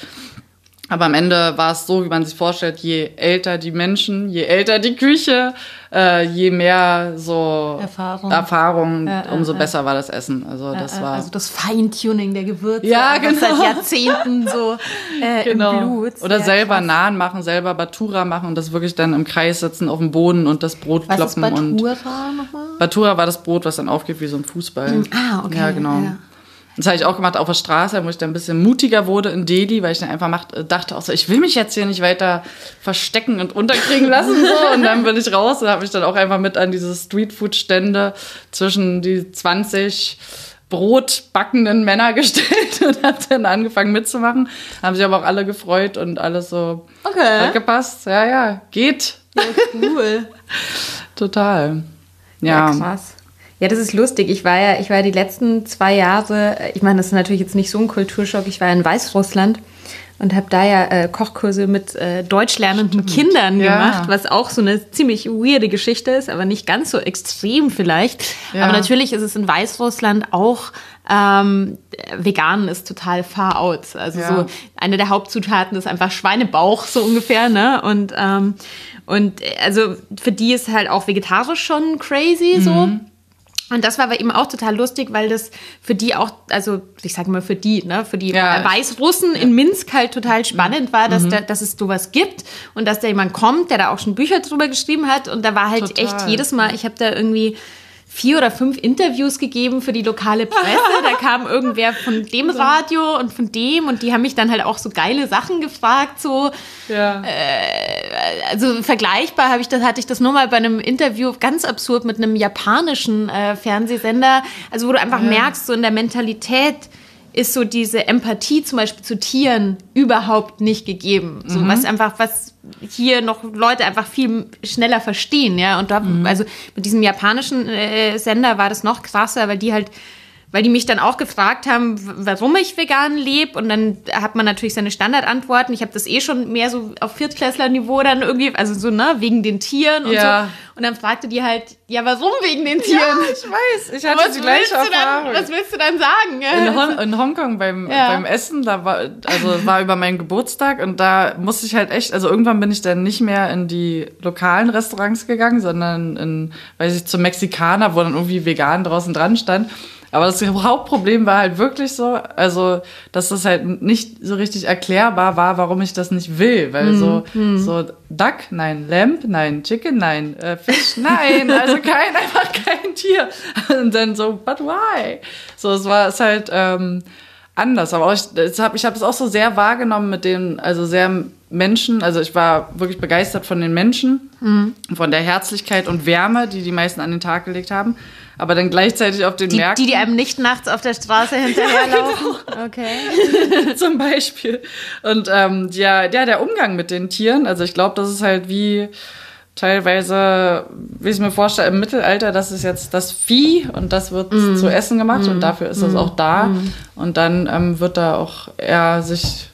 Aber am Ende war es so, wie man sich vorstellt, je älter die Menschen, je älter die Küche, äh, je mehr so Erfahrung. Erfahrung, Ja, ja, umso ja. besser war das Essen. Also das war Also das Feintuning der Gewürze. Ja, genau. Seit Jahrzehnten so äh, im Blut. Oder selber krass. Nahen machen, selber Batura machen und das wirklich dann im Kreis sitzen auf dem Boden und das Brot Was ist kloppen und Batura nochmal? Batura war das Brot, was dann aufgeht wie so ein Fußball. Ah, okay, Ja, genau. Ja. Das habe ich auch gemacht auf der Straße, wo ich dann ein bisschen mutiger wurde in Delhi, weil ich dann einfach macht, dachte auch so, ich will mich jetzt hier nicht weiter verstecken und unterkriegen lassen. So. Und dann bin ich raus und habe mich dann auch einfach mit an diese Streetfood-Stände zwischen die 20 brotbackenden Männer gestellt und habe dann angefangen mitzumachen. Haben sich aber auch alle gefreut und alles so Okay. hat gepasst. Ja, ja, geht. Cool. Total. Ja, Ja. krass. Ja, das ist lustig. Ich war ja, ich war ja die letzten zwei Jahre, ich meine, das ist natürlich jetzt nicht so ein Kulturschock, ich war ja in Weißrussland und habe da ja äh, Kochkurse mit äh, deutschlernenden Kindern Ja. gemacht, was auch so eine ziemlich weirde Geschichte ist, aber nicht ganz so extrem vielleicht. Ja. Aber natürlich ist es in Weißrussland auch ähm, vegan ist total far out. Also Ja. so eine der Hauptzutaten ist einfach Schweinebauch so ungefähr, ne? Und ähm, und äh, also für die ist halt auch vegetarisch schon crazy so. Mhm. Und das war aber eben auch total lustig, weil das für die auch, also ich sage mal für die, ne, für die Ja. Mhm. Weißrussen in Minsk halt total spannend war, dass, da, dass es sowas gibt und dass da jemand kommt, der da auch schon Bücher drüber geschrieben hat. Und da war halt Total. echt jedes Mal, ich habe da irgendwie vier oder fünf Interviews gegeben für die lokale Presse. Da kam irgendwer von dem Radio und von dem und die haben mich dann halt auch so geile Sachen gefragt, so Ja. Äh, also vergleichbar habe ich das hatte ich das nur mal bei einem Interview ganz absurd mit einem japanischen äh, Fernsehsender, also wo du einfach merkst so in der Mentalität ist so diese Empathie zum Beispiel zu Tieren überhaupt nicht gegeben. So was einfach, was hier noch Leute einfach viel schneller verstehen, ja. Und da, also mit diesem japanischen äh, Sender war das noch krasser, weil die halt, weil die mich dann auch gefragt haben, warum ich vegan lebe. Und dann hat man natürlich seine Standardantworten. Ich habe das eh schon mehr so auf Viertklässler-Niveau dann irgendwie, also so, ne, wegen den Tieren und Ja. so. Und dann fragte die halt, ja, warum wegen den Tieren? ich weiß, ich hatte was, die willst gleiche du dann, Erfahrung. was willst du dann sagen? In, Hon in Hongkong beim, Ja. beim Essen, da war, also war über meinen Geburtstag und da musste ich halt echt, also irgendwann bin ich dann nicht mehr in die lokalen Restaurants gegangen, sondern in, weiß ich, zum Mexikaner, wo dann irgendwie vegan draußen dran stand. Aber das Hauptproblem war halt wirklich so, also, dass das halt nicht so richtig erklärbar war, warum ich das nicht will. Weil so, so Duck, nein, Lamb, nein, Chicken, nein, äh, Fisch, nein, also kein, einfach kein Tier. Und dann so, but why? So, es war es halt ähm, anders. Aber auch ich, das hab, ich habe es auch so sehr wahrgenommen mit den, also sehr Menschen, also ich war wirklich begeistert von den Menschen, von der Herzlichkeit und Wärme, die die meisten an den Tag gelegt haben. Aber dann gleichzeitig auf den Die, Märkten. die, die einem nicht nachts auf der Straße hinterherlaufen. Okay. zum Beispiel. Und ähm, ja, ja, der Umgang mit den Tieren, also ich glaube, das ist halt wie teilweise, wie ich es mir vorstelle, im Mittelalter, das ist jetzt das Vieh und das wird zu essen gemacht und dafür ist das auch da. Und dann ähm, wird da auch eher sich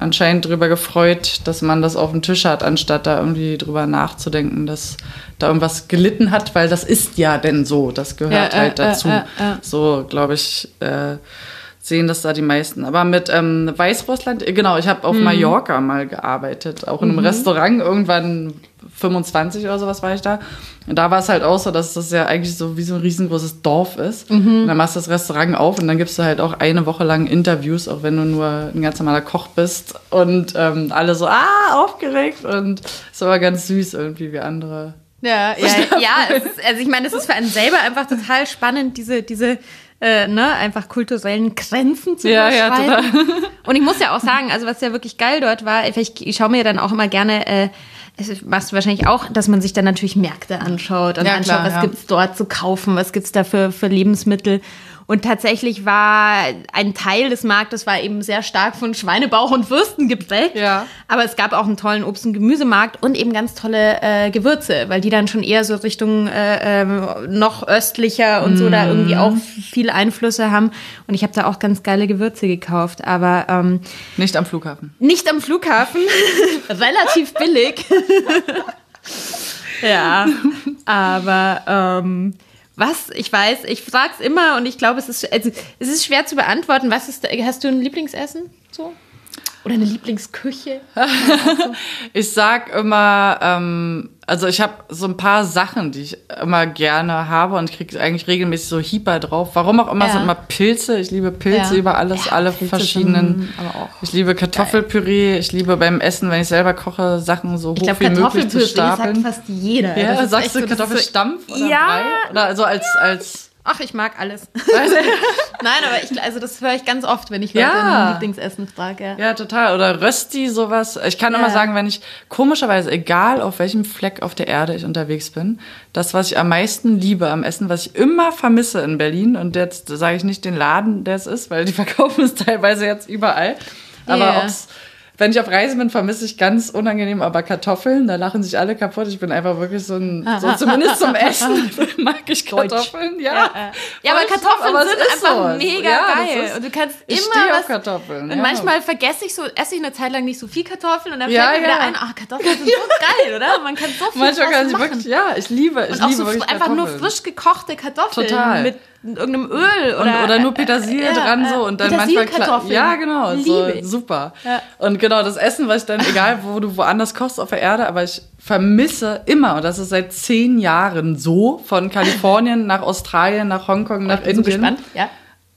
anscheinend drüber gefreut, dass man das auf dem Tisch hat, anstatt da irgendwie drüber nachzudenken, dass da irgendwas gelitten hat, weil das ist ja denn so, das gehört Ja, äh, halt dazu. äh, äh. So, glaube ich, sehen das da die meisten. Aber mit ähm, Weißrussland, äh, genau, ich habe auf Mallorca mal gearbeitet, auch in einem Restaurant, irgendwann 25 oder sowas war ich da. Und da war es halt auch so, dass das ja eigentlich so wie so ein riesengroßes Dorf ist. Und dann machst du das Restaurant auf und dann gibst du halt auch eine Woche lang Interviews, auch wenn du nur ein ganz normaler Koch bist. Und ähm, alle so, ah, aufgeregt. Und es war ganz süß irgendwie, wie andere Ja, ja, ja ist, also ich meine, es ist für einen selber einfach total spannend, diese, diese, äh, ne, einfach kulturellen Grenzen zu Ja, ja, überschreiten. Und ich muss ja auch sagen, also was ja wirklich geil dort war, ich, ich schaue mir dann auch immer gerne, äh, machst du wahrscheinlich auch, dass man sich dann natürlich Märkte anschaut und Ja, anschaut, klar, was ja. gibt's dort zu kaufen, was gibt's da für, für Lebensmittel. Und tatsächlich war ein Teil des Marktes war eben sehr stark von Schweinebauch und Würsten geprägt. Ja. Aber es gab auch einen tollen Obst- und Gemüsemarkt und eben ganz tolle äh, Gewürze, weil die dann schon eher so Richtung äh, ähm, noch östlicher und so da irgendwie auch viel Einflüsse haben. Und ich habe da auch ganz geile Gewürze gekauft, aber ähm, nicht am Flughafen. nicht am Flughafen, relativ billig. ja, aber ähm, was, ich weiß, ich frag's immer und ich glaube, es ist, also, es ist schwer zu beantworten. Was ist, hast du ein Lieblingsessen? So? Oder eine Lieblingsküche? Ich sag immer, ähm, also ich habe so ein paar Sachen, die ich immer gerne habe und kriege eigentlich regelmäßig so Hieper drauf. Warum auch immer, Ja. sind immer Pilze. Ich liebe Pilze Ja. über alles, Ja, alle Pilze verschiedenen. sind ich liebe Kartoffelpüree. Ich liebe beim Essen, wenn ich selber koche, Sachen so hoch Ich glaube, wie möglich zu Kartoffelpüree sagt stapeln. fast jeder. Ja, sagst du Kartoffelstampf so, oder ja, Brei? Oder also als, als Ach, ich mag alles. Nein, aber ich, also das höre ich ganz oft, wenn ich Leute Ja. Lieblingsessen frage. Ja. Ja, total. Oder Rösti, sowas. Ich kann immer Ja. sagen, wenn ich komischerweise, egal auf welchem Fleck auf der Erde ich unterwegs bin, das, was ich am meisten liebe am Essen, was ich immer vermisse in Berlin, und jetzt sage ich nicht den Laden, der es ist, weil die verkaufen es teilweise jetzt überall. Aber Ja. ob's, wenn ich auf Reise bin, vermisse ich ganz unangenehm aber Kartoffeln. Da lachen sich alle kaputt. Ich bin einfach wirklich so ein, so zumindest zum Essen mag ich Kartoffeln. Ja, Ja, ja, aber Kartoffeln aber sind einfach so. mega Ja, geil. ist- und du kannst ich immer stehe auf was. Kartoffeln, Und ja. manchmal vergesse ich so, esse ich eine Zeit lang nicht so viel Kartoffeln und dann fällt mir wieder ein, ach, Kartoffeln sind so geil, oder? Man kann so viel Manchmal kann ich machen. wirklich, ja, ich liebe, ich und auch liebe so einfach nur frisch gekochte Kartoffeln Total. mit irgendeinem Öl oder und, oder nur Petersilie äh, dran äh, so und dann manchmal ja genau so ich. super Ja. und genau das Essen was ich dann egal wo du woanders kochst auf der Erde aber ich vermisse immer und das ist seit zehn Jahren so von Kalifornien nach Australien nach Hongkong nach Bin so Indien gespannt. Ja.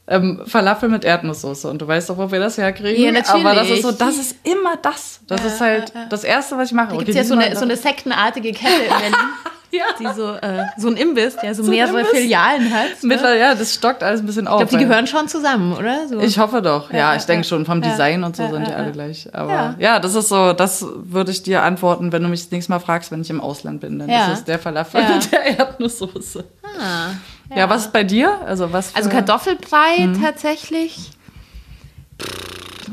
Ähm, Falafel mit Erdnusssoße. Und du weißt doch, wo wir das herkriegen. Ja, natürlich. Aber das ist so, das ist immer das. Das Ja, ist halt ja, das Erste, was ich mache. Da gibt es ja so eine, so eine sektenartige Kette in Berlin, Ja. die so, äh, so ein Imbiss, der so, So mehrere. Filialen hat. Ne? Mittlerweile, ja, das stockt alles ein bisschen auf. Ich glaube, die gehören schon zusammen, oder? So. Ich hoffe doch. Ja, ich denke schon. Vom. Design und so sind die alle gleich. Aber Ja. das ist so, das würde ich dir antworten, wenn du mich das nächste Mal fragst, wenn ich im Ausland bin. Dann ist es der Falafel mit der Erdnusssoße. Ah, Ja. was ist bei dir? Also was Also Kartoffelbrei Mhm. tatsächlich.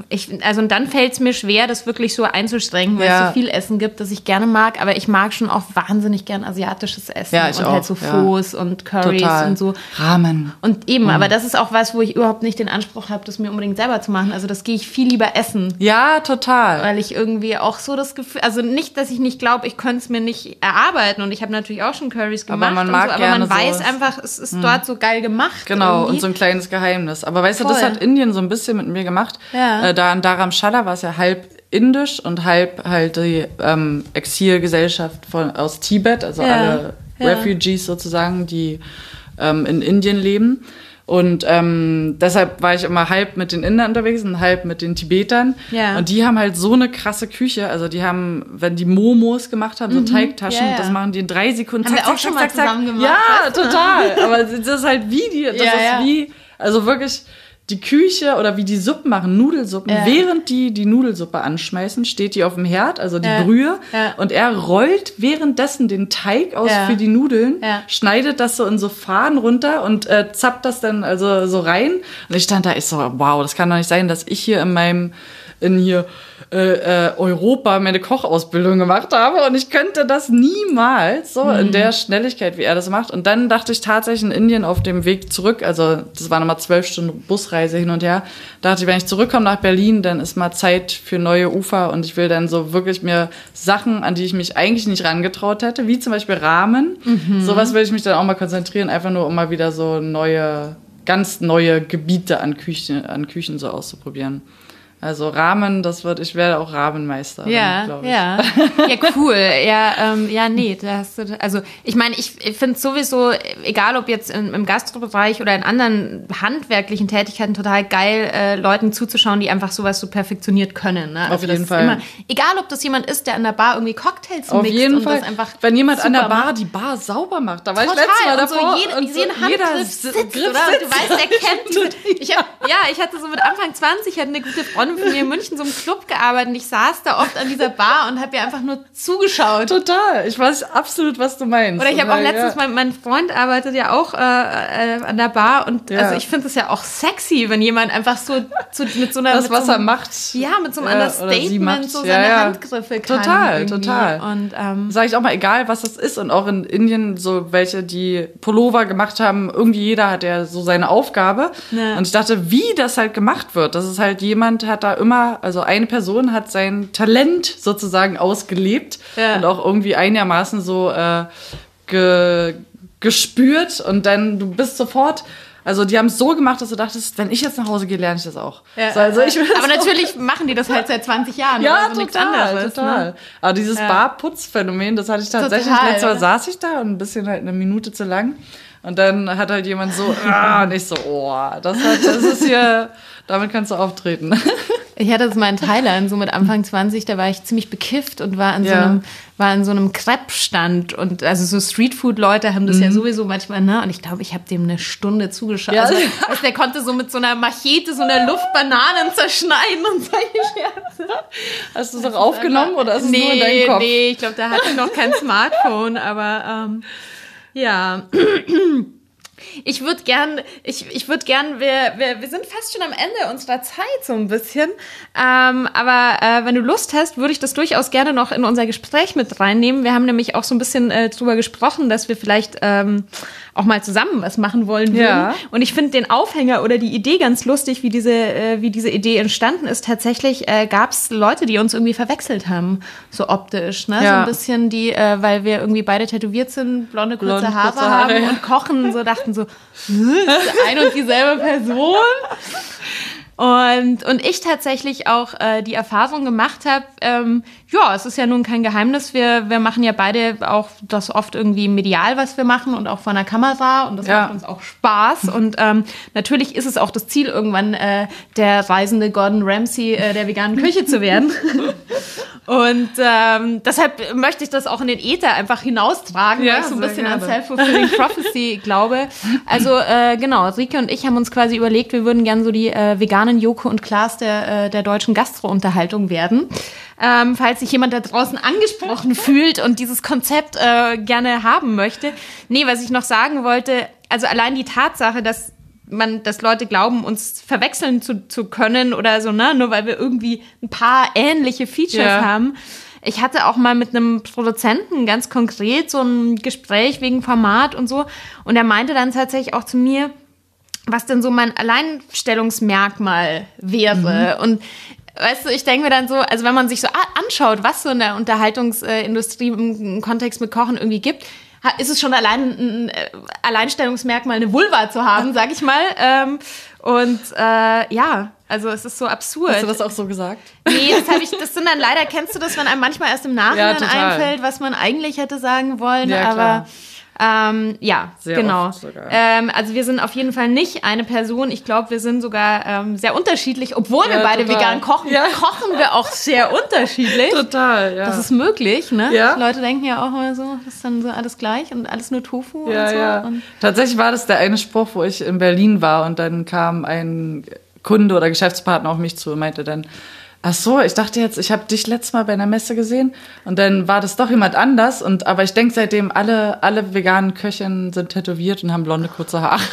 Ich, also und dann fällt es mir schwer, das wirklich so einzuschränken, weil Ja. es so viel Essen gibt, das ich gerne mag. Aber ich mag schon auch wahnsinnig gern asiatisches Essen Ja, ich und auch, halt so ja. Faux und Currys Total. und so. Ramen. Und eben, aber das ist auch was, wo ich überhaupt nicht den Anspruch habe, das mir unbedingt selber zu machen. Also das gehe ich viel lieber essen. Ja, total. Weil ich irgendwie auch so das Gefühl, also nicht, dass ich nicht glaube, ich könnte es mir nicht erarbeiten und ich habe natürlich auch schon Currys Aber gemacht man und mag so, aber man weiß sowas. einfach, es ist dort so geil gemacht. Genau, irgendwie. und so ein kleines Geheimnis. Aber weißt du, das Voll. hat Indien so ein bisschen mit mir gemacht. Ja. Äh, da in Dharamshala war es ja halb indisch und halb halt die ähm, Exilgesellschaft von, aus Tibet, also Ja. alle Ja. Refugees sozusagen, die ähm, in Indien leben. Und ähm, deshalb war ich immer halb mit den Indern unterwegs und halb mit den Tibetern. Ja. Und die haben halt so eine krasse Küche. Also die haben, wenn die Momos gemacht haben, so Teigtaschen, Mhm. Ja, ja. das machen die in drei Sekunden. Haben wir auch schon mal zusammen gemacht, Ja, total. Aber das ist halt wie die, das Ja, ist ja. wie, also wirklich die Küche oder wie die Suppen machen, Nudelsuppen, Ja. während die die Nudelsuppe anschmeißen, steht die auf dem Herd, also die Ja. Brühe, Ja. und er rollt währenddessen den Teig aus für die Nudeln, schneidet das so in so Fahnen runter und äh, zappt das dann also so rein. Und ich stand da, ich so, wow, das kann doch nicht sein, dass ich hier in meinem in hier äh, äh, Europa meine Kochausbildung gemacht habe und ich könnte das niemals so Mhm. in der Schnelligkeit, wie er das macht. Und dann dachte ich tatsächlich in Indien auf dem Weg zurück, also das war nochmal zwölf Stunden Busreise hin und her, dachte ich, wenn ich zurückkomme nach Berlin, dann ist mal Zeit für neue Ufer und ich will dann so wirklich mir Sachen, an die ich mich eigentlich nicht rangetraut hätte, wie zum Beispiel Rahmen, Mhm. sowas will ich mich dann auch mal konzentrieren, einfach nur um mal wieder so neue, ganz neue Gebiete an Küchen, an Küchen so auszuprobieren. Also Ramen, das wird, ich werde auch Ramenmeister. Ja, glaube ich. ja. Ja, cool. Ja, ähm, ja, nee, da hast du, also ich meine, ich, ich finde sowieso, egal ob jetzt im, im Gastrobereich oder in anderen handwerklichen Tätigkeiten, total geil, äh, Leuten zuzuschauen, die einfach sowas so perfektioniert können. Ne? Also Auf jeden Fall. Immer, egal ob das jemand ist, der an der Bar irgendwie Cocktails Auf mixt jeden und Fall. das einfach Wenn jemand an der Bar macht. die Bar sauber macht, da war Total. ich letztes Mal und so davor. jede, und jeden so jeder Handgriff sitzt, Griff oder? Und du weißt, der kennt ich hab, Ja, ich hatte so mit Anfang 20, hatte eine gute Freundin von mir in München so im Club gearbeitet und ich saß da oft an dieser Bar und habe ihr einfach nur zugeschaut. Total. Ich weiß absolut, was du meinst. Oder ich habe auch letztens, ja. mein, mein Freund arbeitet ja auch äh, äh, an der Bar und Ja. also ich finde es ja auch sexy, wenn jemand einfach so, so mit so einer das, was so er einem- macht. Ja, mit so einem Ja, Understatement so seine ja. Handgriffe kann. Total, irgendwie. total. Und ähm, Sage ich auch mal, egal was das ist. Und auch in Indien, so welche, die Pullover gemacht haben, irgendwie jeder hat ja so seine Aufgabe. Und ich dachte, wie das halt gemacht wird. Das ist halt jemand hat da immer, also eine Person hat sein Talent sozusagen ausgelebt Ja. und auch irgendwie einigermaßen so äh, ge, gespürt. Und dann, du bist sofort. Also die haben es so gemacht, dass du dachtest, wenn ich jetzt nach Hause gehe, lerne ich das auch. ja, so, also ich aber natürlich machen die das halt seit 20 Jahren. ja, also total, anderes, total. Ne? Aber dieses Ja. Barputzphänomen, das hatte ich tatsächlich. Total, Letztes Mal ja. saß ich da und ein bisschen halt eine Minute zu lang. Und dann hat halt jemand so, ah, und ich so, oh, das, hat, das ist hier, damit kannst du auftreten. Ich hatte das mal in Thailand, so mit Anfang 20, da war ich ziemlich bekifft und war so Ja. einem, war an so einem Crepe-Stand und also so Streetfood-Leute haben das ja sowieso manchmal, ne? Und ich glaube, ich habe dem eine Stunde zugeschaut. Mhm. Ja. Also, also der konnte so mit so einer Machete so eine Luft Bananen zerschneiden und solche Scherze. Hast du es auch aufgenommen oder ist es nee, nur in deinem Kopf? Nee, ich glaube, da hatte ich noch kein Smartphone, aber ähm, ja. Ich würde gern, ich, ich würde gern, wir, wir, wir sind fast schon am Ende unserer Zeit so ein bisschen. Ähm, aber äh, wenn du Lust hast, würde ich das durchaus gerne noch in unser Gespräch mit reinnehmen. Wir haben nämlich auch so ein bisschen äh, drüber gesprochen, dass wir vielleicht ähm, auch mal zusammen was machen wollen würden. Ja. Und ich finde den Aufhänger oder die Idee ganz lustig, wie diese, äh, wie diese Idee entstanden ist. Tatsächlich äh, gab es Leute, die uns irgendwie verwechselt haben, so optisch. Ne? So Ja. ein bisschen die, äh, weil wir irgendwie beide tätowiert sind, blonde, kurze Blond, Haare kurze Haare, haben ja. und kochen, so dachten so, "Hä, ist ein und dieselbe Person? Und, und ich tatsächlich auch äh, die Erfahrung gemacht habe, ähm, ja, es ist ja nun kein Geheimnis, wir, wir machen ja beide auch das oft irgendwie medial, was wir machen und auch vor einer Kamera und das Ja. macht uns auch Spaß. Und ähm, natürlich ist es auch das Ziel, irgendwann äh, der reisende Gordon Ramsay äh, der veganen Küche zu werden. Und ähm, deshalb möchte ich das auch in den Äther einfach hinaustragen, Ja, weil ich so ein bisschen an gerne. Self-Fulfilling Prophecy glaube. Also äh, genau, Rike und ich haben uns quasi überlegt, wir würden gern so die äh, veganen Joko und Klaas der, äh, der deutschen Gastro-Unterhaltung werden. Ähm, falls sich jemand da draußen angesprochen fühlt und dieses Konzept äh, gerne haben möchte. Nee, was ich noch sagen wollte, also allein die Tatsache, dass man, dass Leute glauben, uns verwechseln zu, zu können oder so, ne, nur weil wir irgendwie ein paar ähnliche Features Ja. haben. Ich hatte auch mal mit einem Produzenten ganz konkret so ein Gespräch wegen Format und so. Und er meinte dann tatsächlich auch zu mir, was denn so mein Alleinstellungsmerkmal wäre. Und weißt du, ich denke mir dann so, also wenn man sich so anschaut, was so in der Unterhaltungsindustrie im Kontext mit Kochen irgendwie gibt, ist es schon allein ein äh, Alleinstellungsmerkmal, eine Vulva zu haben, sag ich mal. Ähm, und äh, ja, also es ist so absurd. Hast du das auch so gesagt? Nee, das habe ich, das sind dann leider, kennst du das, wenn einem manchmal erst im Nachhinein Ja, einfällt, was man eigentlich hätte sagen wollen, Ja, aber klar. Ähm, ja, Sehr genau. Ähm, also wir sind auf jeden Fall nicht eine Person. Ich glaube, wir sind sogar ähm, sehr unterschiedlich, obwohl wir Ja, beide total. vegan kochen, Ja. kochen wir auch sehr unterschiedlich. Total, ja. Das ist möglich, ne? Ja. Leute denken ja auch immer so, das ist dann so alles gleich und alles nur Tofu ja, und so. ja. Und Tatsächlich war das der eine Spruch, wo ich in Berlin war und dann kam ein Kunde oder Geschäftspartner auf mich zu und meinte dann, ach so, ich dachte jetzt, ich habe dich letztes Mal bei einer Messe gesehen und dann war das doch jemand anders und aber ich denke seitdem alle alle veganen Köchinnen sind tätowiert und haben blonde kurze Haare.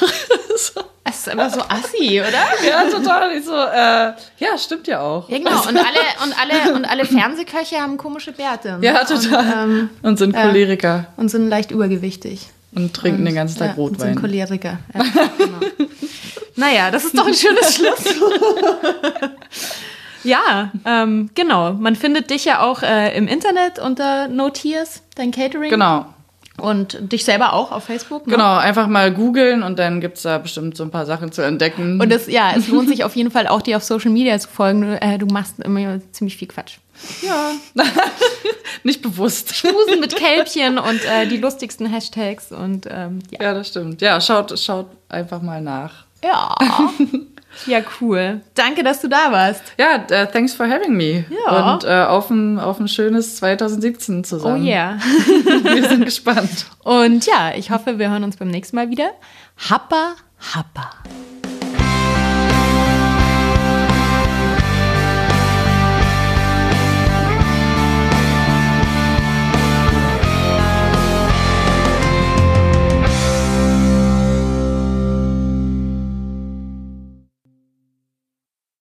So. es ist einfach so assi, oder? ja, total. Ich so, äh, ja, stimmt ja auch. Ja, genau. Und alle, und alle, und alle Fernsehköche haben komische Bärte. Ja, total. Und, ähm, und sind Choleriker und sind leicht übergewichtig. und trinken den ganzen Tag ja, und sind Rotwein. Choleriker. Ja, genau. naja, das ist doch ein schönes Schlusswort. Ja, ähm, genau. Man findet dich ja auch äh, im Internet unter Notiers, dein Catering. Genau. Und dich selber auch auf Facebook. Ne? Genau, einfach mal googeln und dann gibt's da bestimmt so ein paar Sachen zu entdecken. Und es, ja, es lohnt sich auf jeden Fall auch, dir auf Social Media zu folgen. Du, äh, du machst immer ziemlich viel Quatsch. ja, nicht bewusst. Busen mit Kälbchen und äh, die lustigsten Hashtags und ähm, ja. Ja, das stimmt. Ja, schaut, schaut einfach mal nach. Ja. ja, cool. Danke, dass du da warst. Ja, äh, thanks for having me. Ja. Und äh, auf, ein, auf ein schönes 2017 Oh zusammen. yeah. Wir sind gespannt. Und ja, ich hoffe, wir hören uns beim nächsten Mal wieder. Happa, happa.